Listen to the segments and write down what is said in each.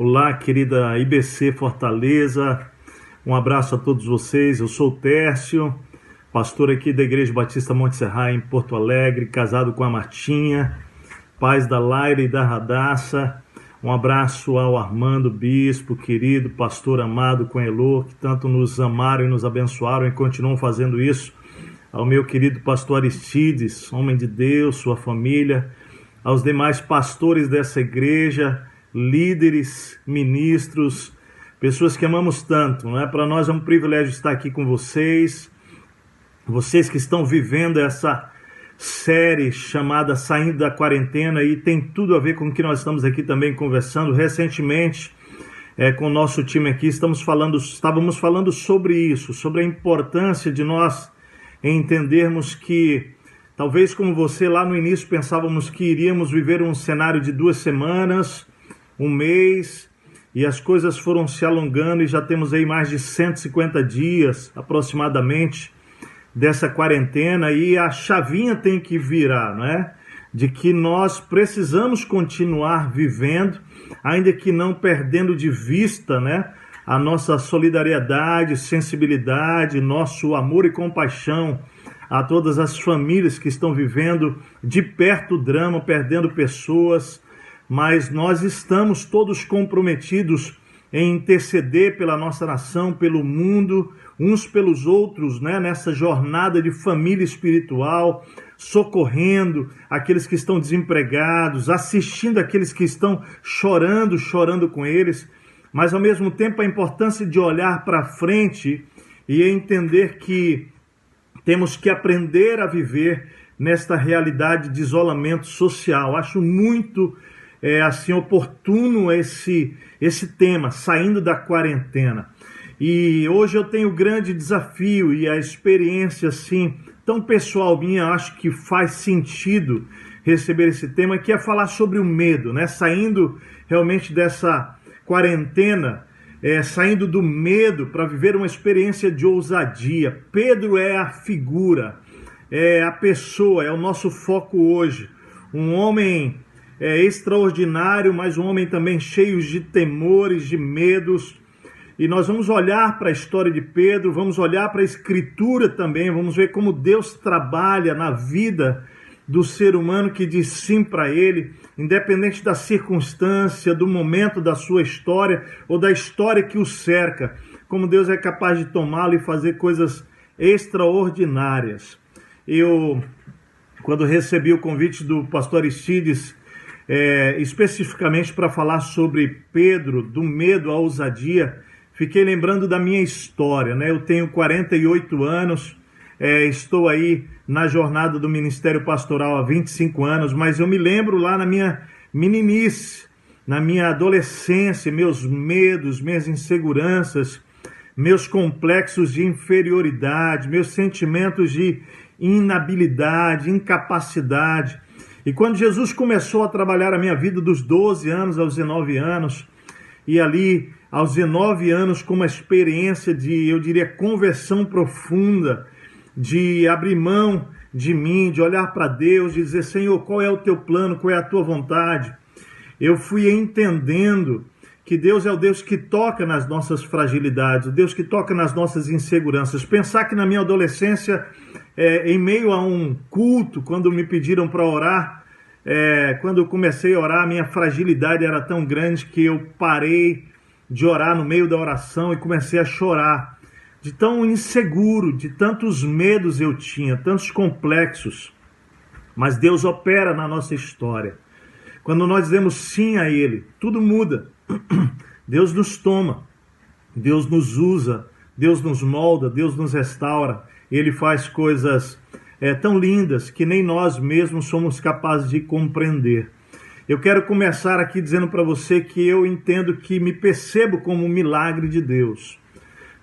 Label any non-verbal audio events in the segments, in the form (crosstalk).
Olá, querida IBC Fortaleza. Um abraço a todos vocês. Eu sou o Tércio, pastor aqui da Igreja Batista Monte Serra em Porto Alegre, casado com a Martinha, pais da Laira e da Radassa. Um abraço ao Armando Bispo, querido pastor amado com Elô, que tanto nos amaram e nos abençoaram e continuam fazendo isso. Ao meu querido pastor Aristides, homem de Deus, sua família, aos demais pastores dessa igreja, líderes, ministros, pessoas que amamos tanto, não é? Para nós é um privilégio estar aqui com vocês, vocês que estão vivendo essa série chamada Saindo da Quarentena e tem tudo a ver com o que nós estamos aqui também conversando recentemente. É, com o nosso time aqui, estamos falando, estávamos falando sobre isso, sobre a importância de nós entendermos que, talvez como você lá no início pensávamos que iríamos viver um cenário de duas semanas, um mês, e as coisas foram se alongando e já temos aí mais de 150 dias aproximadamente dessa quarentena e a chavinha tem que virar, não é? De que nós precisamos continuar vivendo, ainda que não perdendo de vista, né? A nossa solidariedade, sensibilidade, nosso amor e compaixão a todas as famílias que estão vivendo de perto o drama, perdendo pessoas, mas nós estamos todos comprometidos em interceder pela nossa nação, pelo mundo, uns pelos outros, né, nessa jornada de família espiritual, socorrendo aqueles que estão desempregados, assistindo aqueles que estão chorando, chorando com eles, mas ao mesmo tempo a importância de olhar para frente e entender que temos que aprender a viver nesta realidade de isolamento social. Acho muito é, assim oportuno esse esse tema, saindo da quarentena. E hoje eu tenho o grande desafio e a experiência assim tão pessoal minha, acho que faz sentido receber esse tema, que é falar sobre o medo, né? Saindo realmente dessa quarentena, é, saindo do medo para viver uma experiência de ousadia. Pedro é a figura, é a pessoa, é o nosso foco hoje. Um homem é, extraordinário, mas um homem também cheio de temores, de medos. E nós vamos olhar para a história de Pedro, vamos olhar para a Escritura também, vamos ver como Deus trabalha na vida do ser humano que diz sim para ele, independente da circunstância, do momento da sua história ou da história que o cerca, como Deus é capaz de tomá-lo e fazer coisas extraordinárias. Eu, quando recebi o convite do pastor Aristides é, especificamente para falar sobre Pedro, do medo à ousadia, fiquei lembrando da minha história. Né? Eu tenho 48 anos, é, estou aí na jornada do Ministério Pastoral há 25 anos, mas eu me lembro lá na minha meninice, na minha adolescência, meus medos, minhas inseguranças, meus complexos de inferioridade, meus sentimentos de inabilidade, incapacidade. E quando Jesus começou a trabalhar a minha vida dos 12 anos aos 19 anos, e ali aos 19 anos com uma experiência de, eu diria, conversão profunda, de abrir mão de mim, de olhar para Deus, de dizer, Senhor, qual é o teu plano, qual é a tua vontade? Eu fui entendendo que Deus é o Deus que toca nas nossas fragilidades, o Deus que toca nas nossas inseguranças. Pensar que na minha adolescência, é, em meio a um culto, quando me pediram para orar, é, quando eu comecei a orar, minha fragilidade era tão grande que eu parei de orar no meio da oração e comecei a chorar. De tão inseguro, de tantos medos eu tinha, tantos complexos. Mas Deus opera na nossa história. Quando nós dizemos sim a Ele, tudo muda. (clears throat) Deus nos toma, Deus nos usa, Deus nos molda, Deus nos restaura. Ele faz coisas é, tão lindas que nem nós mesmos somos capazes de compreender. Eu quero começar aqui dizendo para você que eu entendo que me percebo como um milagre de Deus.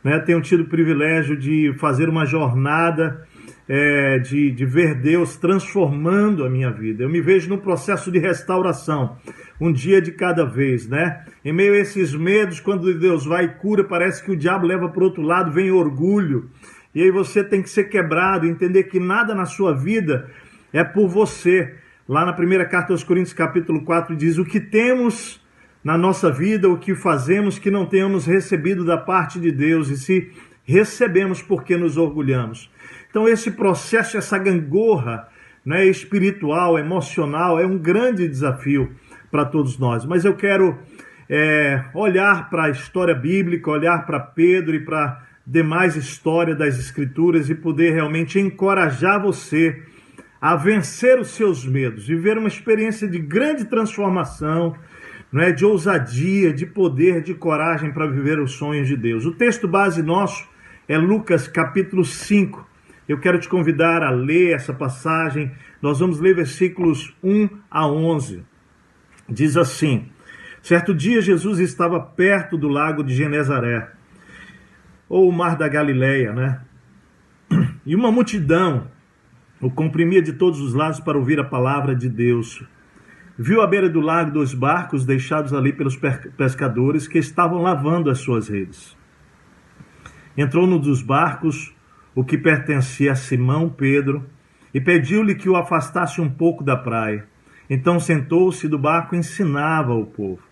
Né? Tenho tido o privilégio de fazer uma jornada é, de, de ver Deus transformando a minha vida. Eu me vejo no processo de restauração, um dia de cada vez, né? Em meio a esses medos, quando Deus vai e cura, parece que o diabo leva para outro lado, vem orgulho. E aí você tem que ser quebrado, entender que nada na sua vida é por você. Lá na primeira carta aos Coríntios, capítulo 4, diz: O que temos na nossa vida o que fazemos que não tenhamos recebido da parte de Deus e se recebemos porque nos orgulhamos. Então esse processo, essa gangorra, né, espiritual, emocional, é um grande desafio para todos nós. Mas eu quero é, olhar para a história bíblica, olhar para Pedro e para demais história das Escrituras e poder realmente encorajar você a vencer os seus medos, viver uma experiência de grande transformação não é de ousadia, de poder, de coragem para viver os sonhos de Deus. O texto base nosso é Lucas capítulo 5. Eu quero te convidar a ler essa passagem. Nós vamos ler versículos 1 a 11. Diz assim: Certo dia Jesus estava perto do lago de Genezaré, ou o mar da Galileia, né? E uma multidão o comprimia de todos os lados para ouvir a palavra de Deus. Viu à beira do lago dois barcos deixados ali pelos pescadores que estavam lavando as suas redes. Entrou num dos barcos, o que pertencia a Simão Pedro, e pediu-lhe que o afastasse um pouco da praia. Então sentou-se do barco e ensinava ao povo.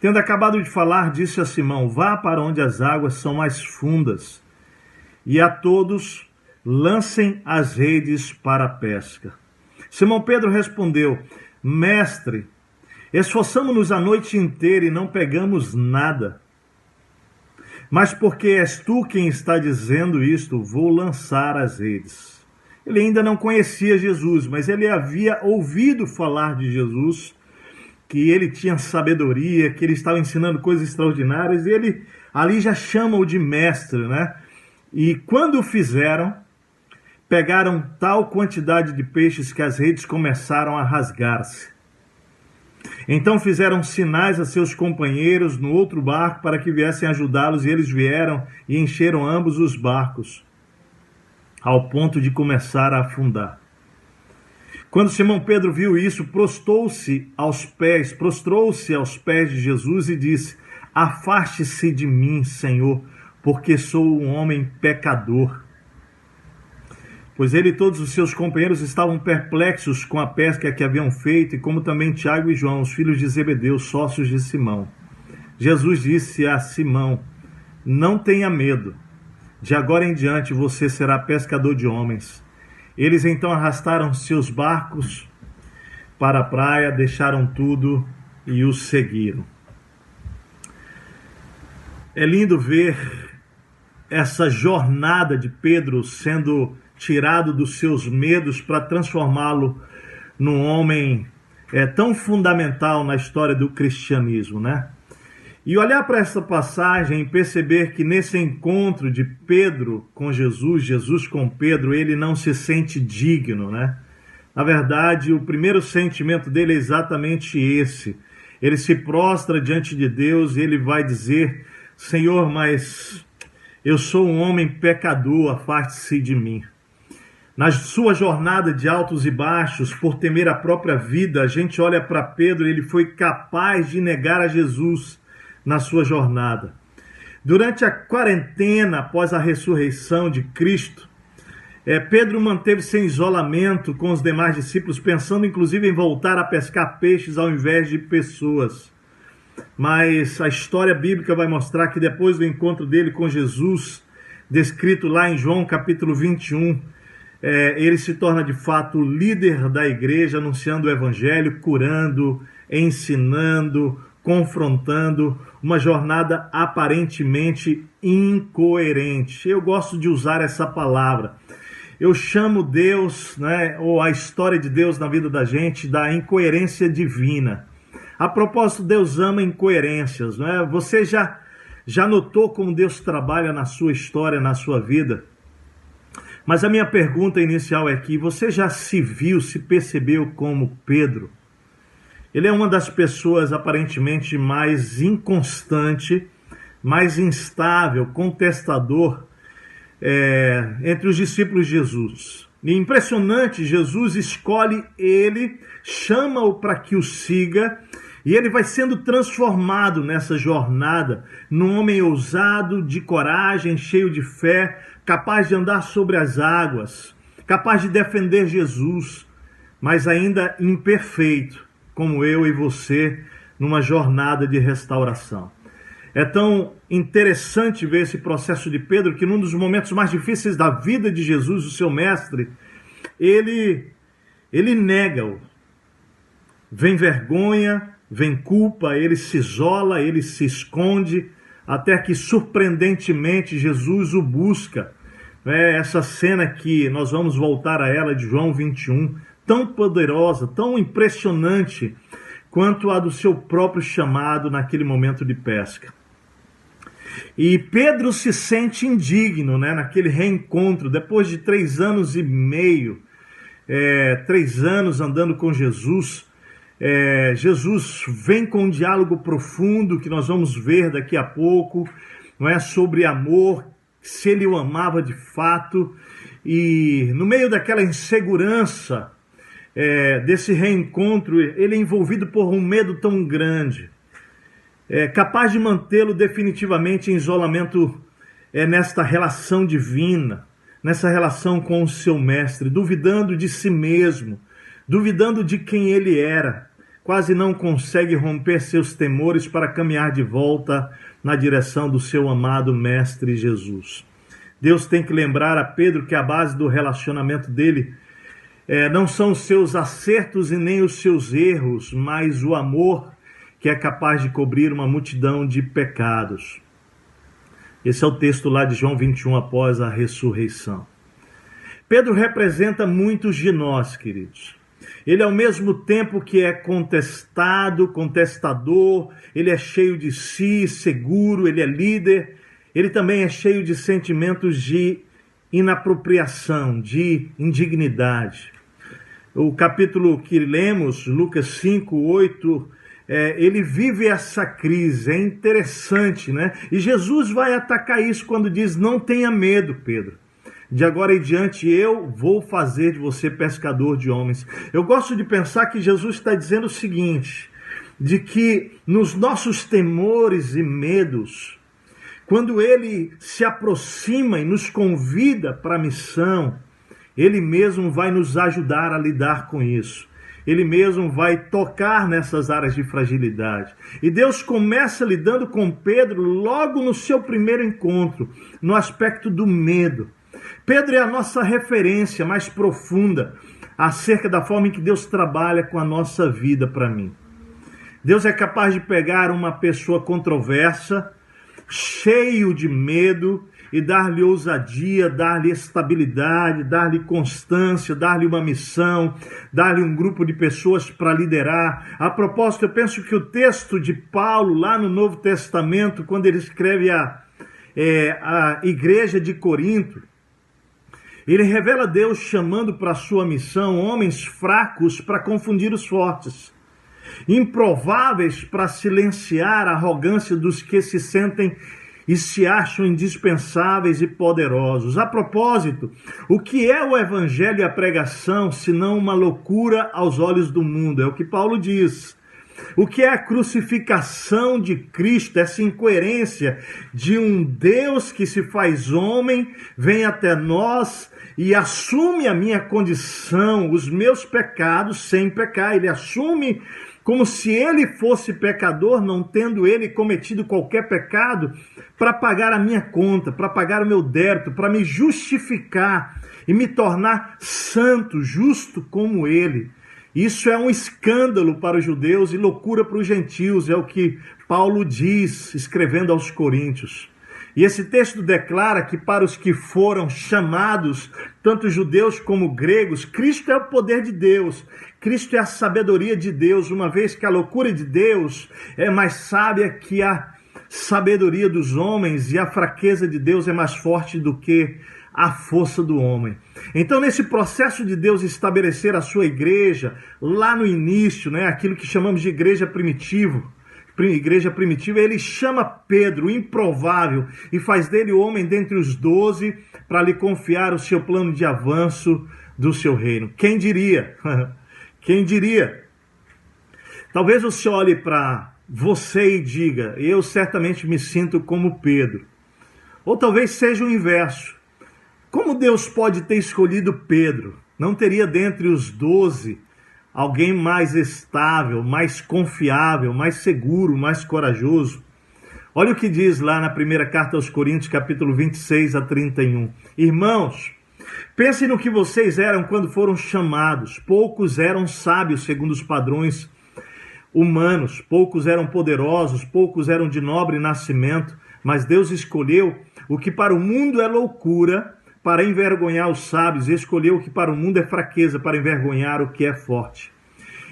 Tendo acabado de falar, disse a Simão: Vá para onde as águas são mais fundas, e a todos lancem as redes para a pesca. Simão Pedro respondeu: Mestre, esforçamos-nos a noite inteira e não pegamos nada. Mas porque és tu quem está dizendo isto, vou lançar as redes. Ele ainda não conhecia Jesus, mas ele havia ouvido falar de Jesus, que ele tinha sabedoria, que ele estava ensinando coisas extraordinárias, e ele ali já chama-o de mestre, né? E quando o fizeram, pegaram tal quantidade de peixes que as redes começaram a rasgar-se. Então fizeram sinais a seus companheiros no outro barco para que viessem ajudá-los, e eles vieram e encheram ambos os barcos, ao ponto de começar a afundar. Quando Simão Pedro viu isso, prostou-se aos pés, prostrou-se aos pés de Jesus e disse: Afaste-se de mim, Senhor, porque sou um homem pecador pois ele e todos os seus companheiros estavam perplexos com a pesca que haviam feito, e como também Tiago e João, os filhos de Zebedeu, sócios de Simão. Jesus disse a Simão: Não tenha medo, de agora em diante você será pescador de homens. Eles então arrastaram seus barcos para a praia, deixaram tudo e os seguiram. É lindo ver essa jornada de Pedro sendo tirado dos seus medos para transformá-lo num homem é, tão fundamental na história do cristianismo, né? E olhar para essa passagem e perceber que nesse encontro de Pedro com Jesus, Jesus com Pedro, ele não se sente digno, né? Na verdade, o primeiro sentimento dele é exatamente esse. Ele se prostra diante de Deus e ele vai dizer: Senhor, mas eu sou um homem pecador, afaste-se de mim. Na sua jornada de altos e baixos, por temer a própria vida, a gente olha para Pedro, ele foi capaz de negar a Jesus na sua jornada. Durante a quarentena após a ressurreição de Cristo, é, Pedro manteve-se em isolamento com os demais discípulos, pensando inclusive em voltar a pescar peixes ao invés de pessoas. Mas a história bíblica vai mostrar que depois do encontro dele com Jesus, descrito lá em João capítulo 21, é, ele se torna de fato líder da igreja, anunciando o evangelho, curando, ensinando, confrontando, uma jornada aparentemente incoerente. Eu gosto de usar essa palavra. Eu chamo Deus, né, ou a história de Deus na vida da gente, da incoerência divina. A propósito, Deus ama incoerências, não é? Você já já notou como Deus trabalha na sua história, na sua vida? Mas a minha pergunta inicial é que você já se viu, se percebeu como Pedro? Ele é uma das pessoas aparentemente mais inconstante, mais instável, contestador é, entre os discípulos de Jesus. E impressionante, Jesus escolhe ele, chama-o para que o siga, e ele vai sendo transformado nessa jornada num homem ousado, de coragem, cheio de fé, capaz de andar sobre as águas, capaz de defender Jesus, mas ainda imperfeito, como eu e você numa jornada de restauração. É tão interessante ver esse processo de Pedro que num dos momentos mais difíceis da vida de Jesus, o seu mestre, ele ele nega-o. Vem vergonha, vem culpa, ele se isola, ele se esconde, até que surpreendentemente Jesus o busca. É essa cena que nós vamos voltar a ela de João 21, tão poderosa, tão impressionante quanto a do seu próprio chamado naquele momento de pesca. E Pedro se sente indigno né, naquele reencontro, depois de três anos e meio, é, três anos andando com Jesus. É, Jesus vem com um diálogo profundo que nós vamos ver daqui a pouco, não é sobre amor, se ele o amava de fato, e no meio daquela insegurança é, desse reencontro, ele é envolvido por um medo tão grande é, capaz de mantê-lo definitivamente em isolamento é, nesta relação divina, nessa relação com o seu mestre, duvidando de si mesmo, duvidando de quem ele era, quase não consegue romper seus temores para caminhar de volta na direção do seu amado mestre Jesus. Deus tem que lembrar a Pedro que a base do relacionamento dele é, não são os seus acertos e nem os seus erros, mas o amor que é capaz de cobrir uma multidão de pecados. Esse é o texto lá de João 21 após a ressurreição. Pedro representa muitos de nós, queridos. Ele, ao mesmo tempo que é contestado, contestador, ele é cheio de si, seguro, ele é líder, ele também é cheio de sentimentos de inapropriação, de indignidade. O capítulo que lemos, Lucas 5, 8 é, ele vive essa crise, é interessante, né? E Jesus vai atacar isso quando diz: Não tenha medo, Pedro. De agora em diante eu vou fazer de você pescador de homens. Eu gosto de pensar que Jesus está dizendo o seguinte: de que nos nossos temores e medos, quando ele se aproxima e nos convida para a missão, ele mesmo vai nos ajudar a lidar com isso ele mesmo vai tocar nessas áreas de fragilidade. E Deus começa lidando com Pedro logo no seu primeiro encontro, no aspecto do medo. Pedro é a nossa referência mais profunda acerca da forma em que Deus trabalha com a nossa vida para mim. Deus é capaz de pegar uma pessoa controversa, cheio de medo, e dar-lhe ousadia, dar-lhe estabilidade, dar-lhe constância, dar-lhe uma missão, dar-lhe um grupo de pessoas para liderar. A propósito, eu penso que o texto de Paulo, lá no Novo Testamento, quando ele escreve a, é, a igreja de Corinto, ele revela Deus chamando para sua missão homens fracos para confundir os fortes, improváveis para silenciar a arrogância dos que se sentem e se acham indispensáveis e poderosos. A propósito, o que é o evangelho e a pregação senão uma loucura aos olhos do mundo? É o que Paulo diz. O que é a crucificação de Cristo, essa incoerência de um Deus que se faz homem, vem até nós e assume a minha condição, os meus pecados sem pecar. Ele assume como se ele fosse pecador, não tendo ele cometido qualquer pecado, para pagar a minha conta, para pagar o meu débito, para me justificar e me tornar santo, justo como ele. Isso é um escândalo para os judeus e loucura para os gentios, é o que Paulo diz, escrevendo aos Coríntios. E esse texto declara que para os que foram chamados, tanto judeus como gregos, Cristo é o poder de Deus, Cristo é a sabedoria de Deus, uma vez que a loucura de Deus é mais sábia que a sabedoria dos homens e a fraqueza de Deus é mais forte do que a força do homem. Então, nesse processo de Deus estabelecer a sua igreja, lá no início, né, aquilo que chamamos de igreja primitivo, igreja primitiva, ele chama Pedro, improvável, e faz dele homem dentre os doze para lhe confiar o seu plano de avanço do seu reino. Quem diria? (laughs) Quem diria? Talvez você olhe para você e diga: Eu certamente me sinto como Pedro. Ou talvez seja o inverso. Como Deus pode ter escolhido Pedro? Não teria dentre os doze alguém mais estável, mais confiável, mais seguro, mais corajoso. Olha o que diz lá na primeira carta aos Coríntios, capítulo 26 a 31. Irmãos, pensem no que vocês eram quando foram chamados. Poucos eram sábios segundo os padrões humanos, poucos eram poderosos, poucos eram de nobre nascimento, mas Deus escolheu o que para o mundo é loucura para envergonhar os sábios, escolheu o que para o mundo é fraqueza para envergonhar o que é forte.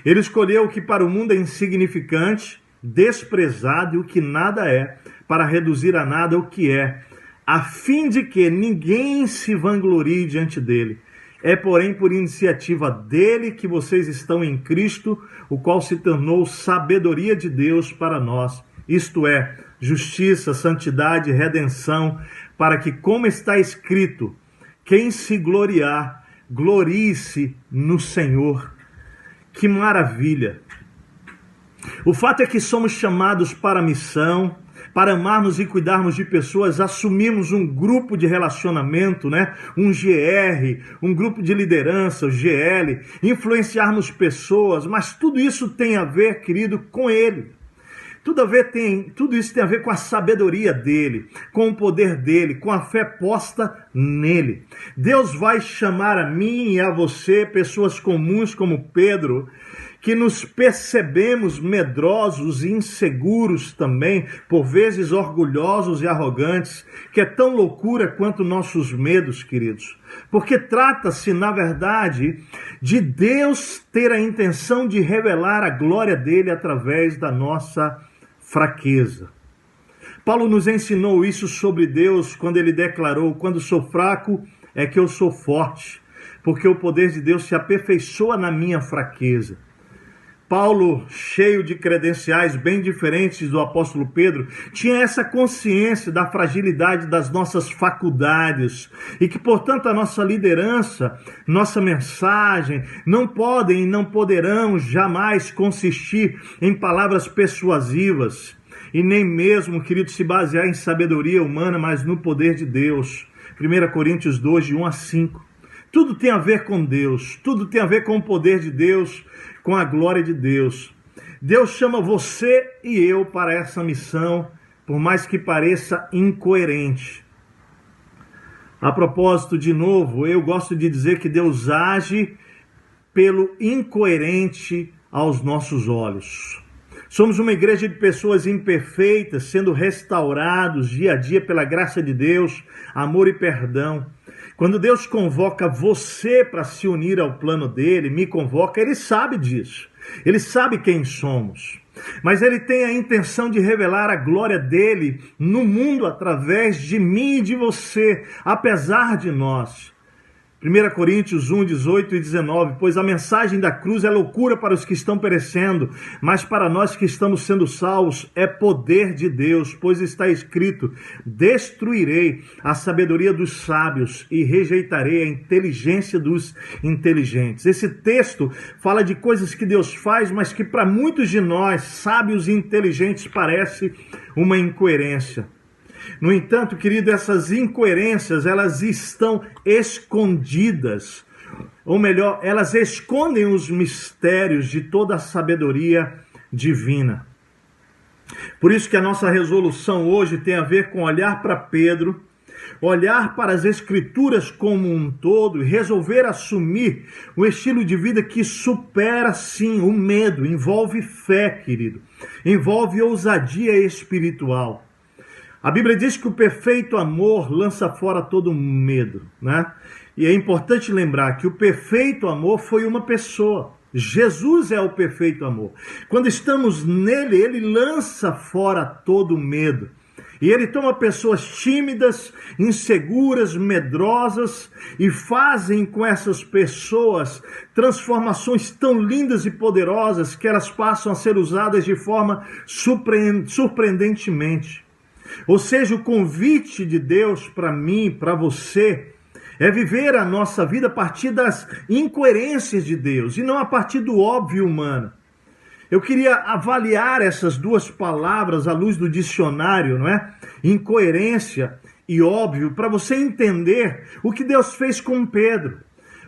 Ele escolheu o que para o mundo é insignificante, desprezado e o que nada é, para reduzir a nada o que é, a fim de que ninguém se vanglorie diante dele. É, porém, por iniciativa dele que vocês estão em Cristo, o qual se tornou sabedoria de Deus para nós, isto é, justiça, santidade, redenção, para que, como está escrito, quem se gloriar, glorie-se no Senhor. Que maravilha! O fato é que somos chamados para a missão, para amarmos e cuidarmos de pessoas, assumimos um grupo de relacionamento, né? um GR, um grupo de liderança, o GL, influenciarmos pessoas, mas tudo isso tem a ver, querido, com Ele. Tudo, a ver tem, tudo isso tem a ver com a sabedoria dele, com o poder dele, com a fé posta nele. Deus vai chamar a mim e a você, pessoas comuns como Pedro, que nos percebemos medrosos e inseguros também, por vezes orgulhosos e arrogantes, que é tão loucura quanto nossos medos, queridos. Porque trata-se, na verdade, de Deus ter a intenção de revelar a glória dele através da nossa fraqueza. Paulo nos ensinou isso sobre Deus quando ele declarou: Quando sou fraco, é que eu sou forte, porque o poder de Deus se aperfeiçoa na minha fraqueza. Paulo, cheio de credenciais bem diferentes do apóstolo Pedro, tinha essa consciência da fragilidade das nossas faculdades e que, portanto, a nossa liderança, nossa mensagem, não podem e não poderão jamais consistir em palavras persuasivas e nem mesmo, querido, se basear em sabedoria humana, mas no poder de Deus. 1 Coríntios 2, de 1 a 5. Tudo tem a ver com Deus, tudo tem a ver com o poder de Deus, com a glória de Deus. Deus chama você e eu para essa missão, por mais que pareça incoerente. A propósito, de novo, eu gosto de dizer que Deus age pelo incoerente aos nossos olhos. Somos uma igreja de pessoas imperfeitas, sendo restaurados dia a dia pela graça de Deus, amor e perdão. Quando Deus convoca você para se unir ao plano dele, me convoca, ele sabe disso. Ele sabe quem somos. Mas ele tem a intenção de revelar a glória dele no mundo através de mim e de você, apesar de nós. 1 Coríntios 1, 18 e 19, pois a mensagem da cruz é loucura para os que estão perecendo, mas para nós que estamos sendo salvos é poder de Deus, pois está escrito: destruirei a sabedoria dos sábios e rejeitarei a inteligência dos inteligentes. Esse texto fala de coisas que Deus faz, mas que para muitos de nós, sábios e inteligentes, parece uma incoerência. No entanto, querido, essas incoerências, elas estão escondidas. Ou melhor, elas escondem os mistérios de toda a sabedoria divina. Por isso que a nossa resolução hoje tem a ver com olhar para Pedro, olhar para as escrituras como um todo e resolver assumir um estilo de vida que supera sim o medo, envolve fé, querido, envolve ousadia espiritual. A Bíblia diz que o perfeito amor lança fora todo medo, né? E é importante lembrar que o perfeito amor foi uma pessoa. Jesus é o perfeito amor. Quando estamos nele, ele lança fora todo medo. E ele toma pessoas tímidas, inseguras, medrosas e fazem com essas pessoas transformações tão lindas e poderosas que elas passam a ser usadas de forma surpreendentemente. Ou seja, o convite de Deus para mim, para você, é viver a nossa vida a partir das incoerências de Deus e não a partir do óbvio humano. Eu queria avaliar essas duas palavras à luz do dicionário, não é? Incoerência e óbvio, para você entender o que Deus fez com Pedro.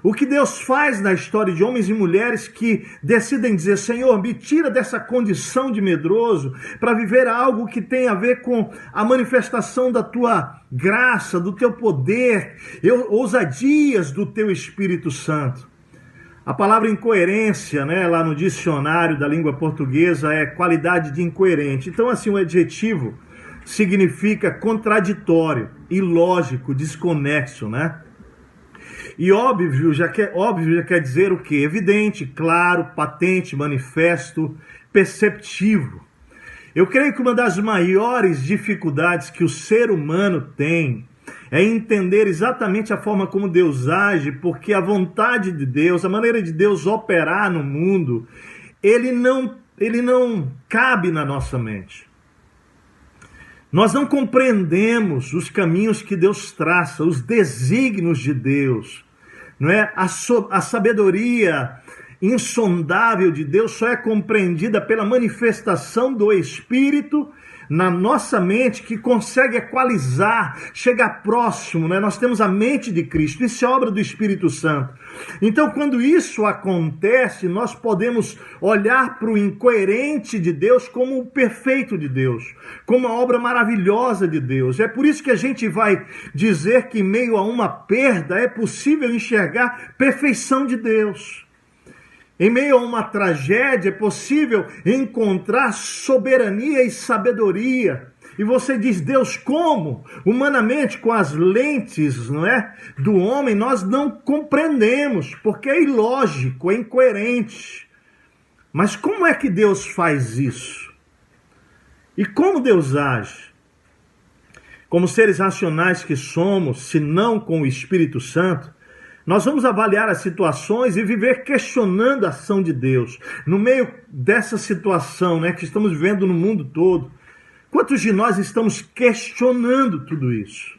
O que Deus faz na história de homens e mulheres que decidem dizer: Senhor, me tira dessa condição de medroso para viver algo que tem a ver com a manifestação da tua graça, do teu poder, ousadias do teu Espírito Santo. A palavra incoerência, né, lá no dicionário da língua portuguesa, é qualidade de incoerente. Então, assim, o adjetivo significa contraditório, ilógico, desconexo, né? E óbvio já quer, óbvio já quer dizer o que? Evidente, claro, patente, manifesto, perceptivo. Eu creio que uma das maiores dificuldades que o ser humano tem é entender exatamente a forma como Deus age, porque a vontade de Deus, a maneira de Deus operar no mundo, ele não, ele não cabe na nossa mente. Nós não compreendemos os caminhos que Deus traça, os desígnios de Deus não é? A, so, a sabedoria insondável de Deus só é compreendida pela manifestação do Espírito na nossa mente que consegue equalizar, chegar próximo, né? Nós temos a mente de Cristo, isso é obra do Espírito Santo. Então, quando isso acontece, nós podemos olhar para o incoerente de Deus como o perfeito de Deus, como a obra maravilhosa de Deus. É por isso que a gente vai dizer que, em meio a uma perda, é possível enxergar perfeição de Deus. Em meio a uma tragédia é possível encontrar soberania e sabedoria. E você diz, Deus, como? Humanamente, com as lentes não é, do homem, nós não compreendemos, porque é ilógico, é incoerente. Mas como é que Deus faz isso? E como Deus age? Como seres racionais que somos, se não com o Espírito Santo, nós vamos avaliar as situações e viver questionando a ação de Deus. No meio dessa situação né, que estamos vivendo no mundo todo, quantos de nós estamos questionando tudo isso?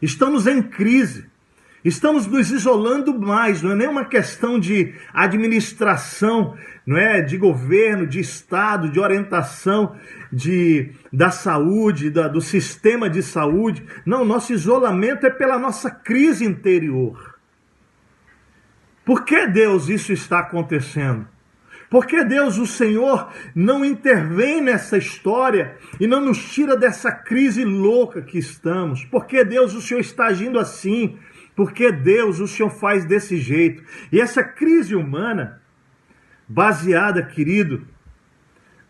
Estamos em crise. Estamos nos isolando mais, não é nem uma questão de administração, não é de governo, de estado, de orientação de, da saúde, da, do sistema de saúde. Não, nosso isolamento é pela nossa crise interior. Por que Deus isso está acontecendo? Por que Deus, o Senhor, não intervém nessa história e não nos tira dessa crise louca que estamos? Por que Deus, o Senhor está agindo assim? Por que Deus, o Senhor faz desse jeito? E essa crise humana, baseada, querido,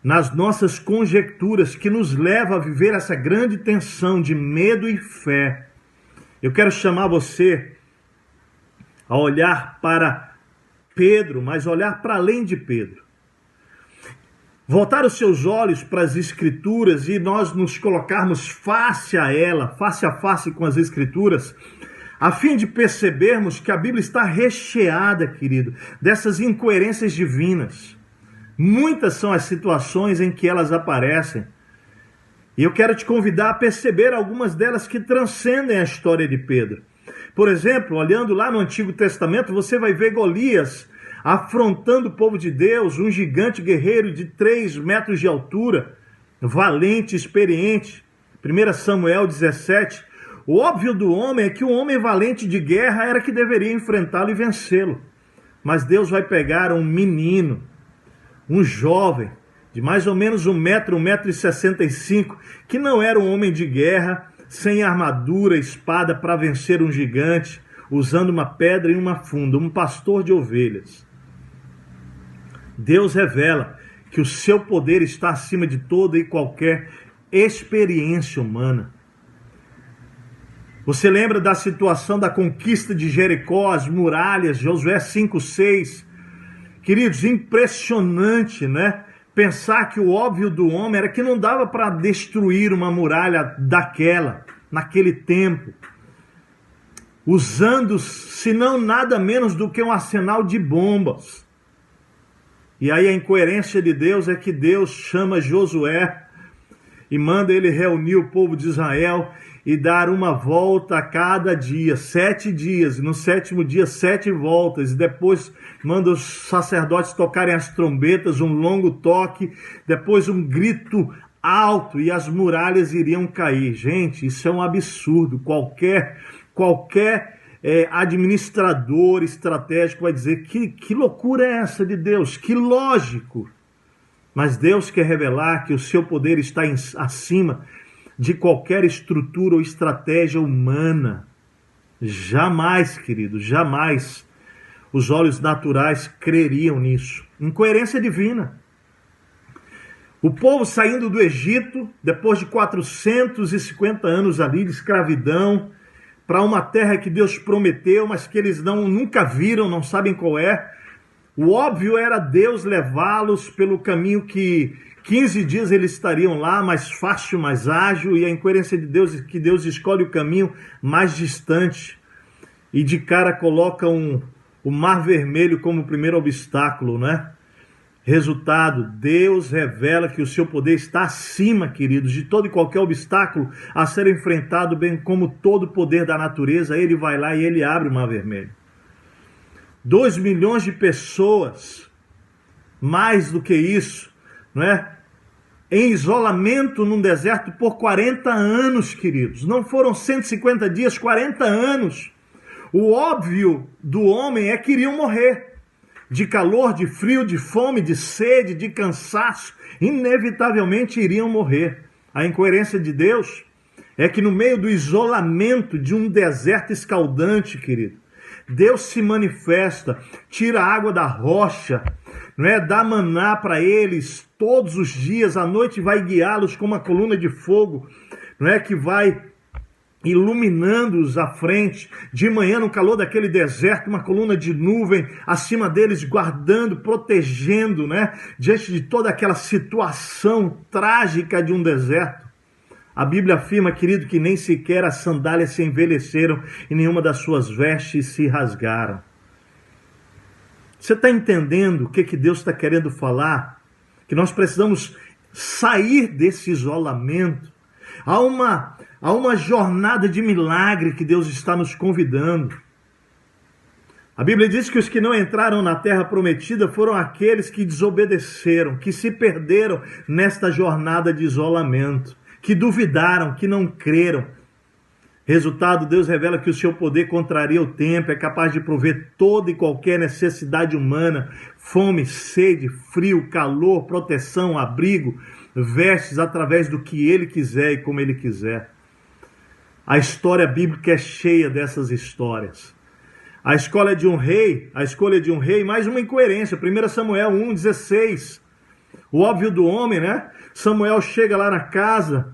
nas nossas conjecturas, que nos leva a viver essa grande tensão de medo e fé. Eu quero chamar você a olhar para Pedro, mas olhar para além de Pedro. Voltar os seus olhos para as Escrituras e nós nos colocarmos face a ela, face a face com as Escrituras, a fim de percebermos que a Bíblia está recheada, querido, dessas incoerências divinas. Muitas são as situações em que elas aparecem. E eu quero te convidar a perceber algumas delas que transcendem a história de Pedro. Por exemplo, olhando lá no Antigo Testamento, você vai ver Golias afrontando o povo de Deus, um gigante guerreiro de 3 metros de altura, valente, experiente. 1 Samuel 17. O óbvio do homem é que o homem valente de guerra era que deveria enfrentá-lo e vencê-lo. Mas Deus vai pegar um menino, um jovem, de mais ou menos um metro, um metro e sessenta e cinco, que não era um homem de guerra, sem armadura, espada para vencer um gigante, usando uma pedra e uma funda, um pastor de ovelhas. Deus revela que o seu poder está acima de toda e qualquer experiência humana. Você lembra da situação da conquista de Jericó, as muralhas, Josué 5:6? Queridos, impressionante, né? Pensar que o óbvio do homem era que não dava para destruir uma muralha daquela, naquele tempo, usando, se não nada menos do que um arsenal de bombas. E aí a incoerência de Deus é que Deus chama Josué e manda ele reunir o povo de Israel e dar uma volta a cada dia, sete dias, e no sétimo dia, sete voltas, e depois manda os sacerdotes tocarem as trombetas, um longo toque, depois um grito alto e as muralhas iriam cair. Gente, isso é um absurdo. Qualquer, qualquer é, administrador estratégico vai dizer que, que loucura é essa de Deus, que lógico. Mas Deus quer revelar que o seu poder está em, acima de qualquer estrutura ou estratégia humana. Jamais, querido, jamais os olhos naturais creriam nisso. Incoerência divina. O povo saindo do Egito, depois de 450 anos ali de escravidão, para uma terra que Deus prometeu, mas que eles não nunca viram, não sabem qual é. O óbvio era Deus levá-los pelo caminho que 15 dias eles estariam lá, mais fácil, mais ágil, e a incoerência de Deus é que Deus escolhe o caminho mais distante e de cara coloca um, o Mar Vermelho como primeiro obstáculo, né? Resultado, Deus revela que o seu poder está acima, queridos, de todo e qualquer obstáculo a ser enfrentado, bem como todo o poder da natureza. Ele vai lá e ele abre o Mar Vermelho. Dois milhões de pessoas, mais do que isso, não é? Em isolamento num deserto por 40 anos, queridos. Não foram 150 dias, 40 anos. O óbvio do homem é que iriam morrer de calor, de frio, de fome, de sede, de cansaço, inevitavelmente iriam morrer. A incoerência de Deus é que no meio do isolamento de um deserto escaldante, querido, Deus se manifesta, tira a água da rocha, não é? Dá maná para eles todos os dias, à noite vai guiá-los com uma coluna de fogo, não é que vai iluminando-os à frente, de manhã no calor daquele deserto, uma coluna de nuvem acima deles, guardando, protegendo, né? Diante de toda aquela situação trágica de um deserto. A Bíblia afirma, querido, que nem sequer as sandálias se envelheceram e nenhuma das suas vestes se rasgaram. Você está entendendo o que, que Deus está querendo falar? Que nós precisamos sair desse isolamento. Há uma Há uma jornada de milagre que Deus está nos convidando. A Bíblia diz que os que não entraram na terra prometida foram aqueles que desobedeceram, que se perderam nesta jornada de isolamento, que duvidaram, que não creram. Resultado, Deus revela que o seu poder contraria o tempo, é capaz de prover toda e qualquer necessidade humana, fome, sede, frio, calor, proteção, abrigo, vestes através do que ele quiser e como ele quiser. A história bíblica é cheia dessas histórias. A escolha de um rei, a escolha de um rei, mais uma incoerência. 1 Samuel 1,16. O óbvio do homem, né? Samuel chega lá na casa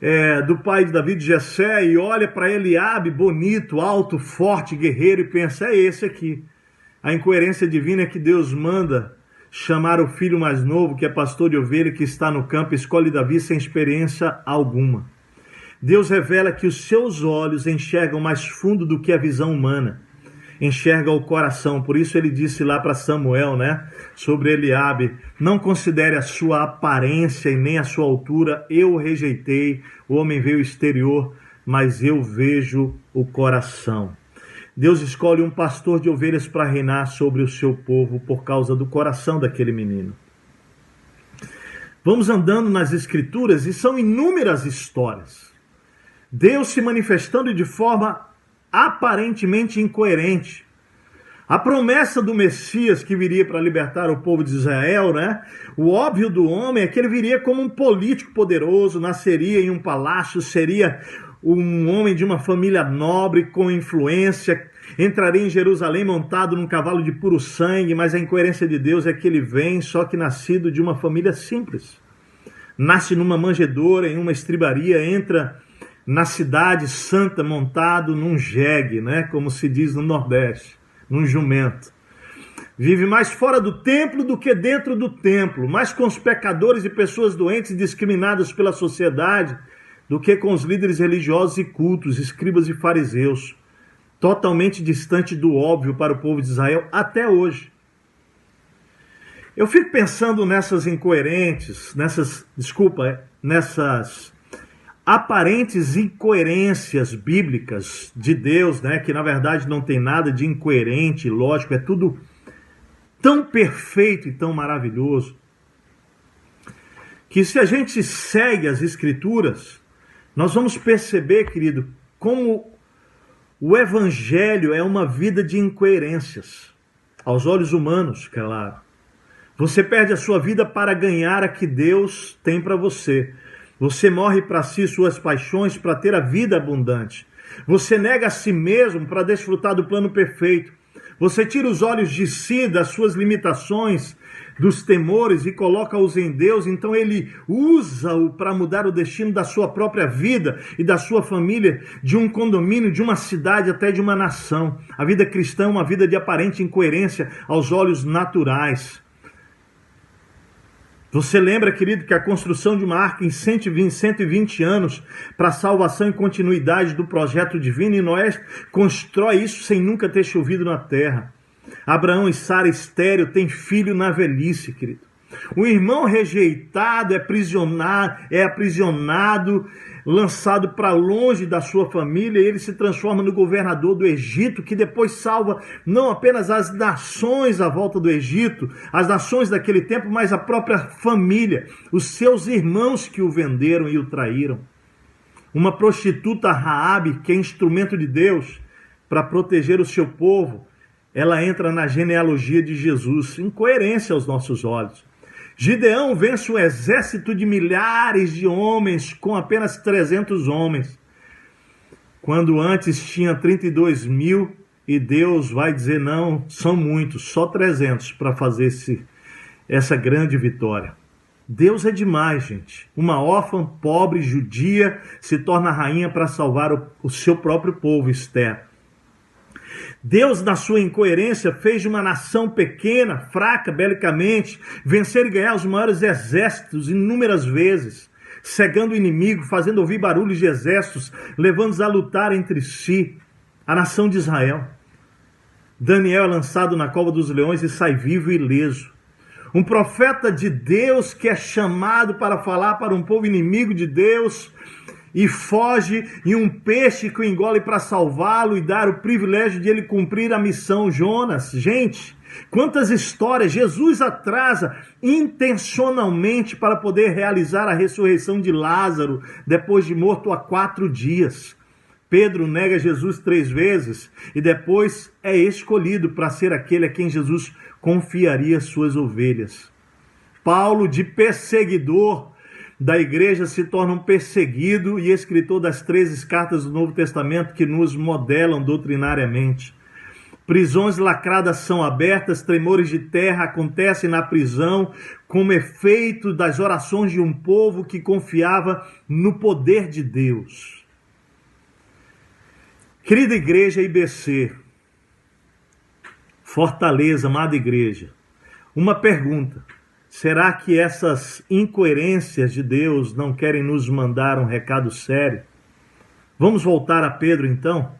é, do pai de Davi, de Jessé, e olha para Eliabe, bonito, alto, forte, guerreiro, e pensa, é esse aqui. A incoerência divina é que Deus manda chamar o filho mais novo, que é pastor de ovelha, que está no campo, escolhe Davi sem experiência alguma. Deus revela que os seus olhos enxergam mais fundo do que a visão humana. Enxerga o coração. Por isso ele disse lá para Samuel, né, sobre Eliabe, não considere a sua aparência e nem a sua altura, eu o rejeitei. O homem veio exterior, mas eu vejo o coração. Deus escolhe um pastor de ovelhas para reinar sobre o seu povo por causa do coração daquele menino. Vamos andando nas escrituras e são inúmeras histórias Deus se manifestando de forma aparentemente incoerente. A promessa do Messias que viria para libertar o povo de Israel, né? O óbvio do homem é que ele viria como um político poderoso, nasceria em um palácio, seria um homem de uma família nobre com influência, entraria em Jerusalém montado num cavalo de puro sangue, mas a incoerência de Deus é que ele vem só que nascido de uma família simples. Nasce numa manjedoura, em uma estribaria, entra na cidade santa montado num jegue, né, como se diz no Nordeste, num jumento. Vive mais fora do templo do que dentro do templo, mais com os pecadores e pessoas doentes discriminadas pela sociedade do que com os líderes religiosos e cultos, escribas e fariseus. Totalmente distante do óbvio para o povo de Israel até hoje. Eu fico pensando nessas incoerentes, nessas, desculpa, nessas aparentes incoerências bíblicas de Deus, né, que na verdade não tem nada de incoerente, lógico, é tudo tão perfeito e tão maravilhoso, que se a gente segue as escrituras, nós vamos perceber, querido, como O evangelho é uma vida de incoerências, aos olhos humanos, claro. Você perde a sua vida para ganhar a que Deus tem para você. Você morre para si suas paixões para ter a vida abundante. Você nega a si mesmo para desfrutar do plano perfeito. Você tira os olhos de si, das suas limitações, dos temores e coloca-os em Deus, então ele usa-o para mudar o destino da sua própria vida e da sua família, de um condomínio, de uma cidade, até de uma nação. A vida cristã é uma vida de aparente incoerência aos olhos naturais. Você lembra, querido, que a construção de uma arca em 120, 120 anos para a salvação e continuidade do projeto divino, e Noé constrói isso sem nunca ter chovido na terra. Abraão e Sara estéreo têm filho na velhice, querido. O irmão rejeitado é aprisionado, é aprisionado lançado para longe da sua família, ele se transforma no governador do Egito, que depois salva não apenas as nações à volta do Egito, as nações daquele tempo, mas a própria família, os seus irmãos que o venderam e o traíram. Uma prostituta Raabe, que é instrumento de Deus para proteger o seu povo, ela entra na genealogia de Jesus, incoerência aos nossos olhos. Gideão vence um exército de milhares de homens com apenas 300 homens, quando antes tinha 32 mil e Deus vai dizer: não, são muitos, só 300 para fazer esse, essa grande vitória. Deus é demais, gente. Uma órfã pobre judia se torna rainha para salvar o, o seu próprio povo, Esther. Deus, na sua incoerência, fez de uma nação pequena, fraca belicamente, vencer e ganhar os maiores exércitos inúmeras vezes, cegando o inimigo, fazendo ouvir barulhos de exércitos, levando-os a lutar entre si, a nação de Israel. Daniel é lançado na cova dos leões e sai vivo e ileso. Um profeta de Deus que é chamado para falar para um povo inimigo de Deus, e foge, e um peixe que o engole para salvá-lo e dar o privilégio de ele cumprir a missão. Jonas, gente, quantas histórias Jesus atrasa intencionalmente para poder realizar a ressurreição de Lázaro depois de morto há quatro dias. Pedro nega Jesus três vezes e depois é escolhido para ser aquele a quem Jesus confiaria suas ovelhas. Paulo, de perseguidor, da igreja se torna um perseguido e escritor das 13 cartas do Novo Testamento que nos modelam doutrinariamente. Prisões lacradas são abertas, tremores de terra acontecem na prisão, como efeito das orações de um povo que confiava no poder de Deus. Querida igreja IBC, Fortaleza, amada igreja, uma pergunta. Será que essas incoerências de Deus não querem nos mandar um recado sério? Vamos voltar a Pedro então?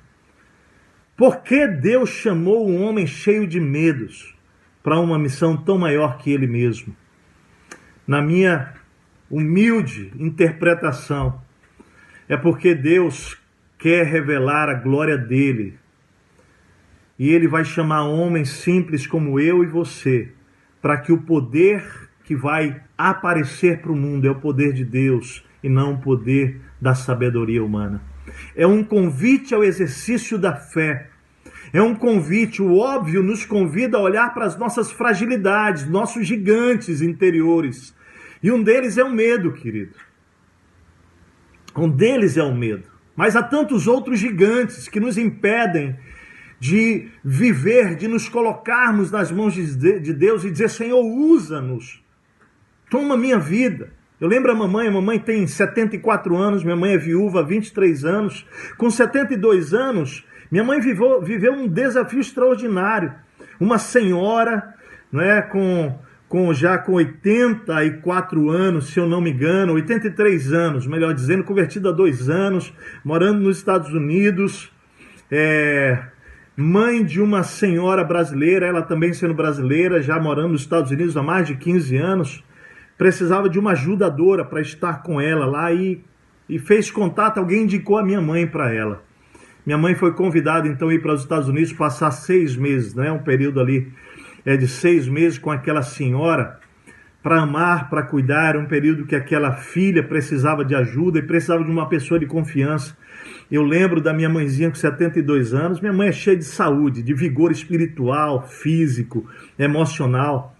Por que Deus chamou um homem cheio de medos para uma missão tão maior que ele mesmo? Na minha humilde interpretação, é porque Deus quer revelar a glória dele. E ele vai chamar homens simples como eu e você, para que o poder que vai aparecer para o mundo é o poder de Deus e não o poder da sabedoria humana. É um convite ao exercício da fé. É um convite, o óbvio nos convida a olhar para as nossas fragilidades, nossos gigantes interiores. E um deles é o medo, querido. Um deles é o medo. Mas há tantos outros gigantes que nos impedem de viver, de nos colocarmos nas mãos de Deus e dizer: Senhor, usa-nos toma minha vida. Eu lembro a mamãe, a mamãe tem 74 anos, minha mãe é viúva há 23 anos. Com 72 anos, minha mãe viveu, viveu um desafio extraordinário. Uma senhora, não é, com, com já com 84 anos, se eu não me engano, 83 anos, melhor dizendo, convertida há dois anos, morando nos Estados Unidos, é, mãe de uma senhora brasileira, ela também sendo brasileira, já morando nos Estados Unidos há mais de 15 anos precisava de uma ajudadora para estar com ela lá e, e fez contato, alguém indicou a minha mãe para ela. Minha mãe foi convidada então a ir para os Estados Unidos passar seis meses, né? um período ali é, de seis meses com aquela senhora para amar, para cuidar, um período que aquela filha precisava de ajuda e precisava de uma pessoa de confiança. Eu lembro da minha mãezinha com 72 anos. Minha mãe é cheia de saúde, de vigor espiritual, físico, emocional.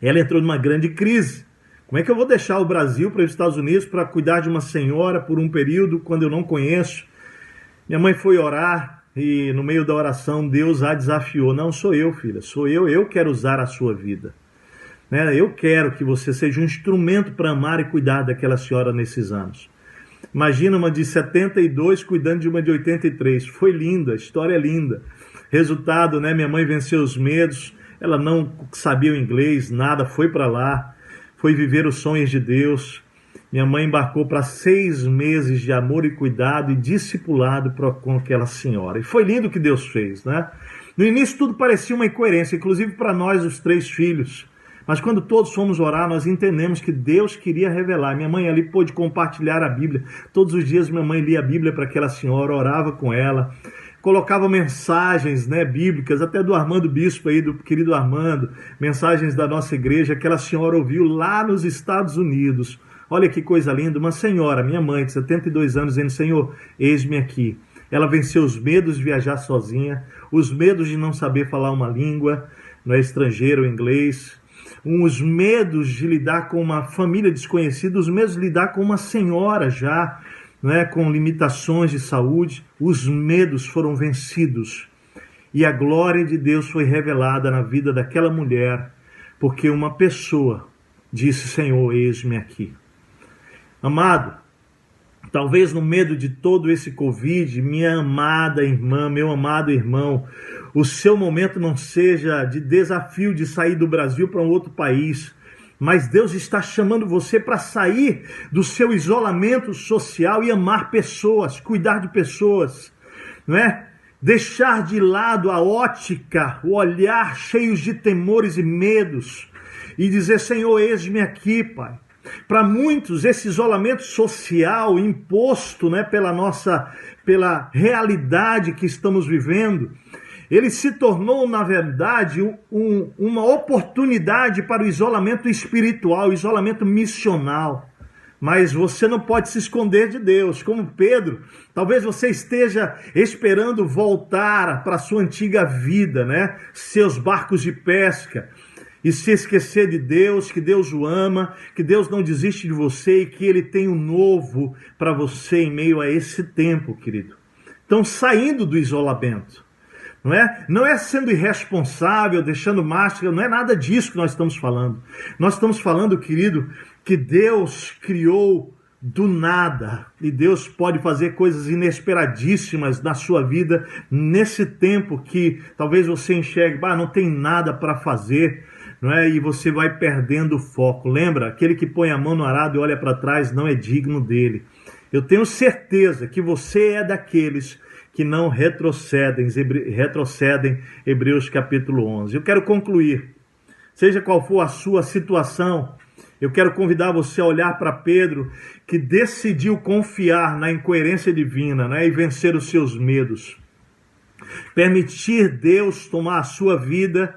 Ela entrou numa grande crise. Como é que eu vou deixar o Brasil para os Estados Unidos para cuidar de uma senhora por um período quando eu não conheço? Minha mãe foi orar e no meio da oração Deus a desafiou. Não sou eu, filha, sou eu. Eu quero usar a sua vida. Né? Eu quero que você seja um instrumento para amar e cuidar daquela senhora nesses anos. Imagina uma de 72 cuidando de uma de 83. Foi linda, a história é linda. Resultado, né? Minha mãe venceu os medos. Ela não sabia o inglês, nada, foi para lá, foi viver os sonhos de Deus. Minha mãe embarcou para seis meses de amor e cuidado e discipulado com aquela senhora. E foi lindo o que Deus fez, né? No início tudo parecia uma incoerência, inclusive para nós, os três filhos. Mas quando todos fomos orar, nós entendemos que Deus queria revelar. Minha mãe ali pôde compartilhar a Bíblia. Todos os dias minha mãe lia a Bíblia para aquela senhora, orava com ela, colocava mensagens né, bíblicas, até do Armando Bispo aí, do querido Armando, mensagens da nossa igreja, aquela senhora ouviu lá nos Estados Unidos. Olha que coisa linda, uma senhora, minha mãe, de 72 anos, dizendo: Senhor, eis-me aqui. Ela venceu os medos de viajar sozinha, os medos de não saber falar uma língua, não é estrangeiro, inglês, os medos de lidar com uma família desconhecida, os medos de lidar com uma senhora já, né, com limitações de saúde, os medos foram vencidos. E a glória de Deus foi revelada na vida daquela mulher, porque uma pessoa disse: Senhor, eis-me aqui. Amado, talvez no medo de todo esse Covid, minha amada irmã, meu amado irmão, o seu momento não seja de desafio de sair do Brasil para um outro país, mas Deus está chamando você para sair do seu isolamento social e amar pessoas, cuidar de pessoas, não é? Deixar de lado a ótica, o olhar cheios de temores e medos e dizer: Senhor, eis-me aqui, Pai. Para muitos, esse isolamento social imposto né, pela nossa pela realidade que estamos vivendo, ele se tornou, na verdade, um, uma oportunidade para o isolamento espiritual, o isolamento missional. Mas você não pode se esconder de Deus, como Pedro. Talvez você esteja esperando voltar para a sua antiga vida, né? Seus barcos de pesca. E se esquecer de Deus, que Deus o ama, que Deus não desiste de você e que Ele tem um novo para você em meio a esse tempo, querido. Então, saindo do isolamento, não é? Não é sendo irresponsável, deixando máscara, não é nada disso que nós estamos falando. Nós estamos falando, querido, que Deus criou do nada e Deus pode fazer coisas inesperadíssimas na sua vida nesse tempo que talvez você enxergue, ah, não tem nada para fazer, não é? E você vai perdendo o foco. Lembra? Aquele que põe a mão no arado e olha para trás não é digno dele. Eu tenho certeza que você é daqueles que não retrocedem, retrocedem, Hebreus capítulo 11. Eu quero concluir, seja qual for a sua situação, eu quero convidar você a olhar para Pedro, que decidiu confiar na incoerência divina né, e vencer os seus medos. Permitir Deus tomar a sua vida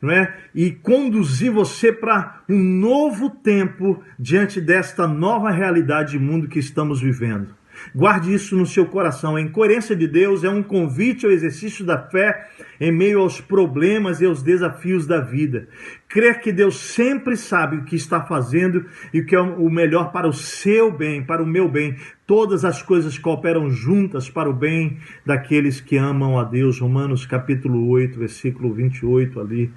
não é? e conduzir você para um novo tempo diante desta nova realidade de mundo que estamos vivendo. Guarde isso no seu coração. A incoerência de Deus é um convite ao exercício da fé em meio aos problemas e aos desafios da vida. Crer que Deus sempre sabe o que está fazendo e o que é o melhor para o seu bem, para o meu bem. Todas as coisas cooperam juntas para o bem daqueles que amam a Deus. Romanos capítulo 8, versículo 28 ali.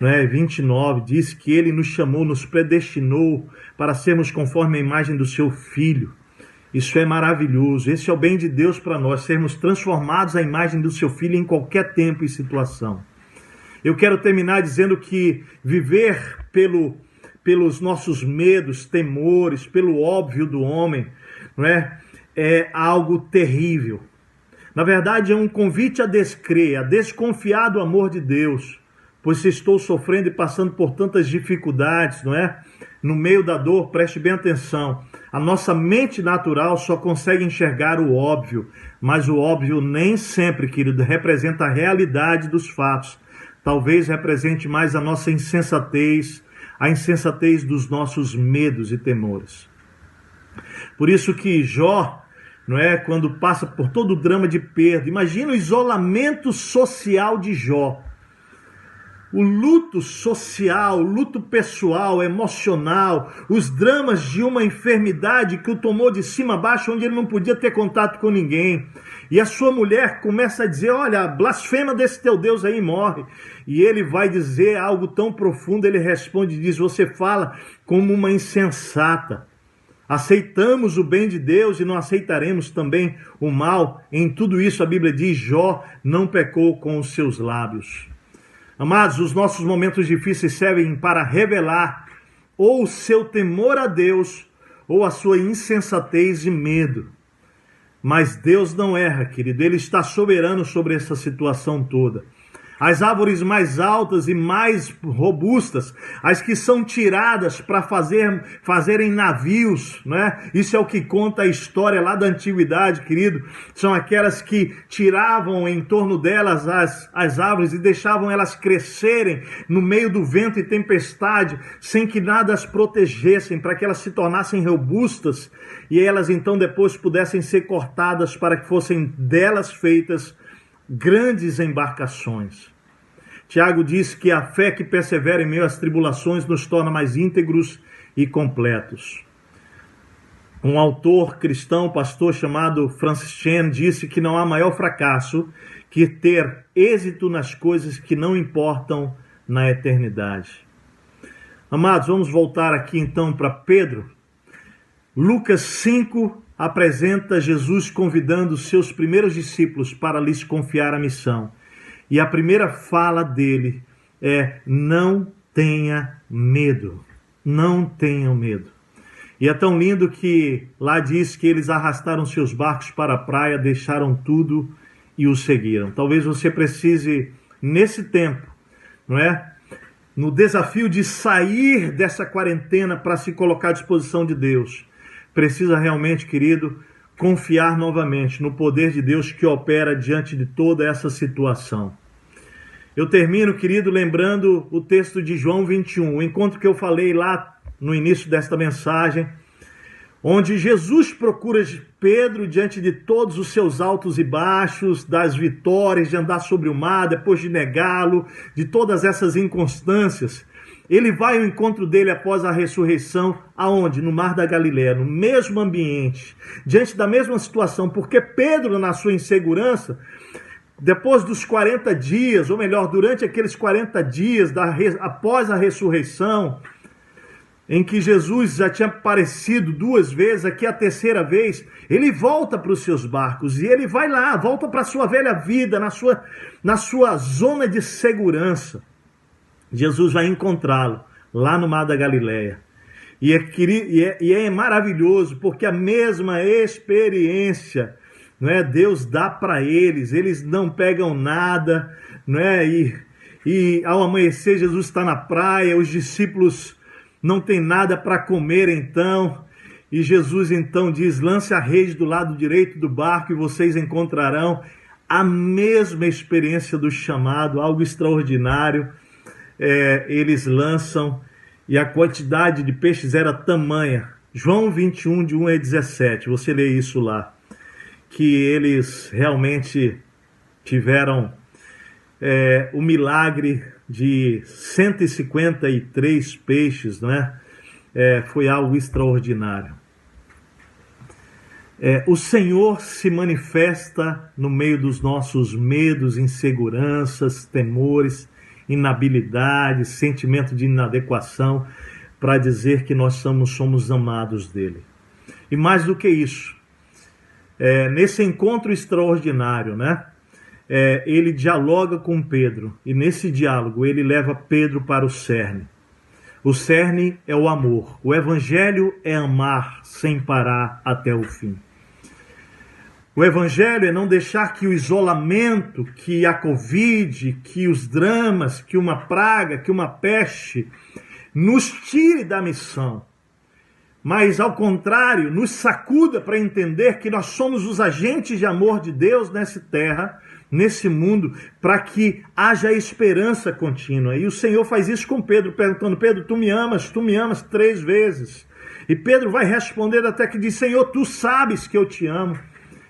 Né, 29 diz que ele nos chamou, nos predestinou para sermos conforme a imagem do seu filho. Isso é maravilhoso. Esse é o bem de Deus para nós, sermos transformados à imagem do seu filho em qualquer tempo e situação. Eu quero terminar dizendo que viver pelo, pelos nossos medos, temores, pelo óbvio do homem, não é? É algo terrível. Na verdade, é um convite a descrer, a desconfiar do amor de Deus, pois se estou sofrendo e passando por tantas dificuldades, não é? No meio da dor, preste bem atenção. A nossa mente natural só consegue enxergar o óbvio, mas o óbvio nem sempre, querido, representa a realidade dos fatos. Talvez represente mais a nossa insensatez, a insensatez dos nossos medos e temores. Por isso que Jó, não é? Quando passa por todo o drama de perda. Imagina o isolamento social de Jó. O luto social, o luto pessoal, emocional, os dramas de uma enfermidade que o tomou de cima a baixo, onde ele não podia ter contato com ninguém. E a sua mulher começa a dizer: Olha, blasfema desse teu Deus aí morre. E ele vai dizer algo tão profundo, ele responde e diz: Você fala como uma insensata. Aceitamos o bem de Deus e não aceitaremos também o mal. Em tudo isso, a Bíblia diz: Jó não pecou com os seus lábios. Amados, os nossos momentos difíceis servem para revelar ou o seu temor a Deus ou a sua insensatez e medo. Mas Deus não erra, querido, Ele está soberano sobre essa situação toda as árvores mais altas e mais robustas, as que são tiradas para fazer, fazerem navios, né? Isso é o que conta a história lá da antiguidade, querido. São aquelas que tiravam em torno delas as, as árvores e deixavam elas crescerem no meio do vento e tempestade, sem que nada as protegessem, para que elas se tornassem robustas e elas então depois pudessem ser cortadas para que fossem delas feitas grandes embarcações. Tiago diz que a fé que persevera em meio às tribulações nos torna mais íntegros e completos. Um autor cristão, pastor chamado Francis Chan, disse que não há maior fracasso que ter êxito nas coisas que não importam na eternidade. Amados, vamos voltar aqui então para Pedro. Lucas 5 apresenta Jesus convidando seus primeiros discípulos para lhes confiar a missão. E a primeira fala dele é: não tenha medo. Não tenham medo. E é tão lindo que lá diz que eles arrastaram seus barcos para a praia, deixaram tudo e o seguiram. Talvez você precise, nesse tempo, não é? No desafio de sair dessa quarentena para se colocar à disposição de Deus, precisa realmente, querido, confiar novamente no poder de Deus que opera diante de toda essa situação. Eu termino, querido, lembrando o texto de João 21, o encontro que eu falei lá no início desta mensagem, onde Jesus procura Pedro diante de todos os seus altos e baixos, das vitórias, de andar sobre o mar, depois de negá-lo, de todas essas inconstâncias. Ele vai ao encontro dele após a ressurreição, aonde? No Mar da Galileia, no mesmo ambiente, diante da mesma situação, porque Pedro, na sua insegurança, depois dos 40 dias, ou melhor, durante aqueles 40 dias da, após a ressurreição, em que Jesus já tinha aparecido duas vezes, aqui a terceira vez, ele volta para os seus barcos e ele vai lá, volta para a sua velha vida, na sua, na sua zona de segurança. Jesus vai encontrá-lo lá no Mar da Galileia. E é, e, é, e é maravilhoso, porque a mesma experiência não é? Deus dá para eles, eles não pegam nada, não é? E, e ao amanhecer Jesus está na praia, os discípulos não têm nada para comer então, e Jesus então diz: lance a rede do lado direito do barco e vocês encontrarão a mesma experiência do chamado, algo extraordinário é, eles lançam e a quantidade de peixes era tamanha. João 21, de 1 a 17, você lê isso lá. Que eles realmente tiveram é, o milagre de 153 peixes, não é? é foi algo extraordinário. É, o Senhor se manifesta no meio dos nossos medos, inseguranças, temores inabilidade, sentimento de inadequação, para dizer que nós somos, somos amados dele. E mais do que isso, é, nesse encontro extraordinário, né? É, ele dialoga com Pedro e nesse diálogo ele leva Pedro para o cerne. O cerne é o amor. O evangelho é amar sem parar até o fim. O evangelho é não deixar que o isolamento, que a Covid, que os dramas, que uma praga, que uma peste nos tire da missão. Mas, ao contrário, nos sacuda para entender que nós somos os agentes de amor de Deus nessa terra, nesse mundo, para que haja esperança contínua. E o Senhor faz isso com Pedro, perguntando: Pedro, tu me amas? Tu me amas três vezes. E Pedro vai responder até que diz: Senhor, tu sabes que eu te amo.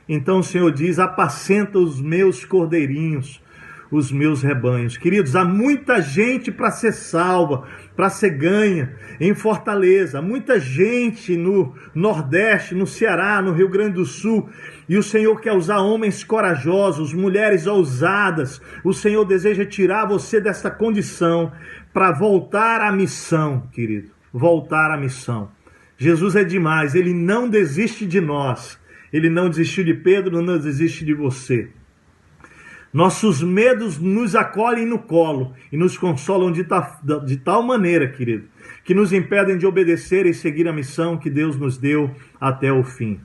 Então o Senhor diz: apacenta os meus cordeirinhos, os meus rebanhos. Queridos, há muita gente para ser salva, para ser ganha em Fortaleza, muita gente no Nordeste, no Ceará, no Rio Grande do Sul, e o Senhor quer usar homens corajosos, mulheres ousadas. O Senhor deseja tirar você dessa condição para voltar à missão, querido. Voltar à missão. Jesus é demais, ele não desiste de nós. Ele não desistiu de Pedro, não desiste de você. Nossos medos nos acolhem no colo e nos consolam de, ta, de tal maneira, querido, que nos impedem de obedecer e seguir a missão que Deus nos deu até o fim.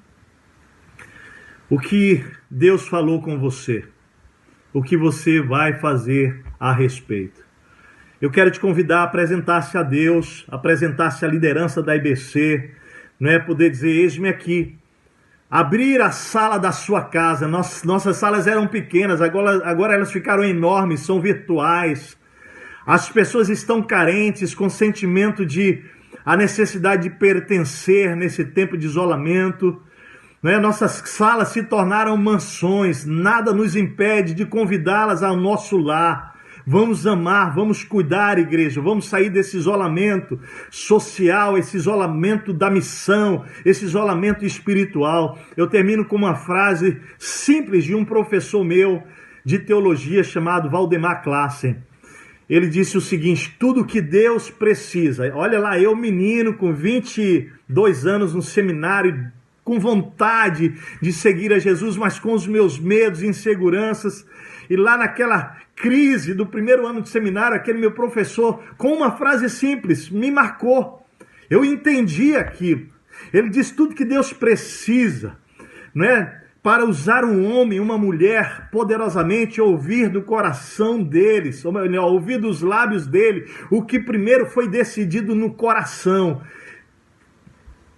O que Deus falou com você? O que você vai fazer a respeito? Eu quero te convidar a apresentar-se a Deus, apresentar-se à liderança da IBC, não é poder dizer: Eis-me aqui, abrir a sala da sua casa. Nossas, nossas salas eram pequenas, agora, agora elas ficaram enormes, são virtuais. As pessoas estão carentes, com sentimento de a necessidade de pertencer nesse tempo de isolamento. Né? Nossas salas se tornaram mansões, nada nos impede de convidá-las ao nosso lar Vamos amar, vamos cuidar, igreja, vamos sair desse isolamento social, esse isolamento da missão, esse isolamento espiritual. Eu termino com uma frase simples de um professor meu de teologia chamado Valdemar Klassen. Ele disse o seguinte: tudo que Deus precisa. Olha lá, eu, menino, com 22 anos no seminário, com vontade de seguir a Jesus, mas com os meus medos e inseguranças. E lá naquela crise do primeiro ano de seminário, aquele meu professor, com uma frase simples, me marcou. Eu entendi aquilo. Ele diz tudo que Deus precisa, não é? Para usar um homem, uma mulher, poderosamente ouvir do coração deles, ou melhor, ouvir dos lábios dele, o que primeiro foi decidido no coração.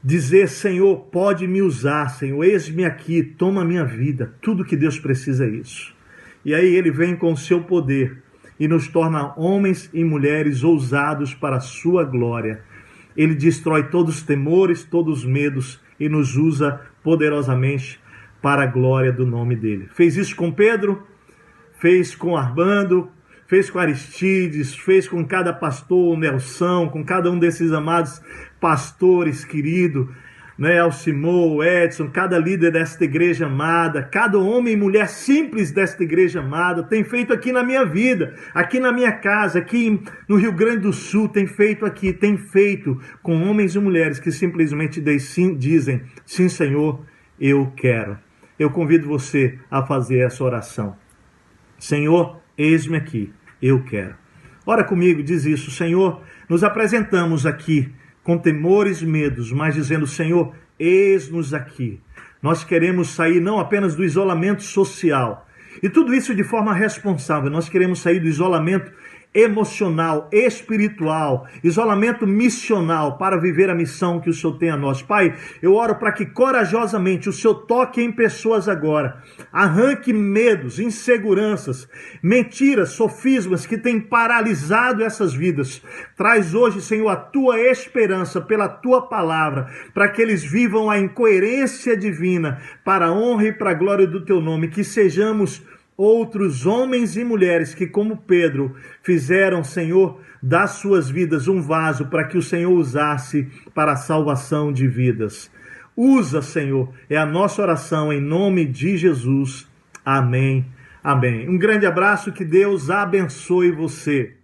Dizer, Senhor, pode me usar, Senhor, eis-me aqui, toma minha vida. Tudo que Deus precisa é isso. E aí ele vem com o seu poder e nos torna homens e mulheres ousados para a sua glória. Ele destrói todos os temores, todos os medos e nos usa poderosamente para a glória do nome dele. Fez isso com Pedro, fez com Armando, fez com Aristides, fez com cada pastor, Nelson, com cada um desses amados pastores queridos né, Alcimou, Edson, cada líder desta igreja amada, cada homem e mulher simples desta igreja amada, tem feito aqui na minha vida, aqui na minha casa, aqui no Rio Grande do Sul, tem feito aqui, tem feito com homens e mulheres que simplesmente dizem: sim, Senhor, eu quero. Eu convido você a fazer essa oração. Senhor, eis-me aqui, eu quero. Ora comigo, diz isso, Senhor, nos apresentamos aqui com temores e medos, mas dizendo: Senhor, eis-nos aqui. Nós queremos sair não apenas do isolamento social, e tudo isso de forma responsável, nós queremos sair do isolamento emocional, espiritual, isolamento missional para viver a missão que o Senhor tem a nós. Pai, eu oro para que corajosamente o Senhor toque em pessoas agora, arranque medos, inseguranças, mentiras, sofismas que têm paralisado essas vidas. Traz hoje, Senhor, a tua esperança pela tua palavra, para que eles vivam a incoerência divina, para a honra e para a glória do teu nome, que sejamos outros homens e mulheres que, como Pedro, fizeram, Senhor, das suas vidas um vaso para que o Senhor usasse para a salvação de vidas. Usa, Senhor, é a nossa oração em nome de Jesus. Amém. Amém. Um grande abraço, que Deus abençoe você.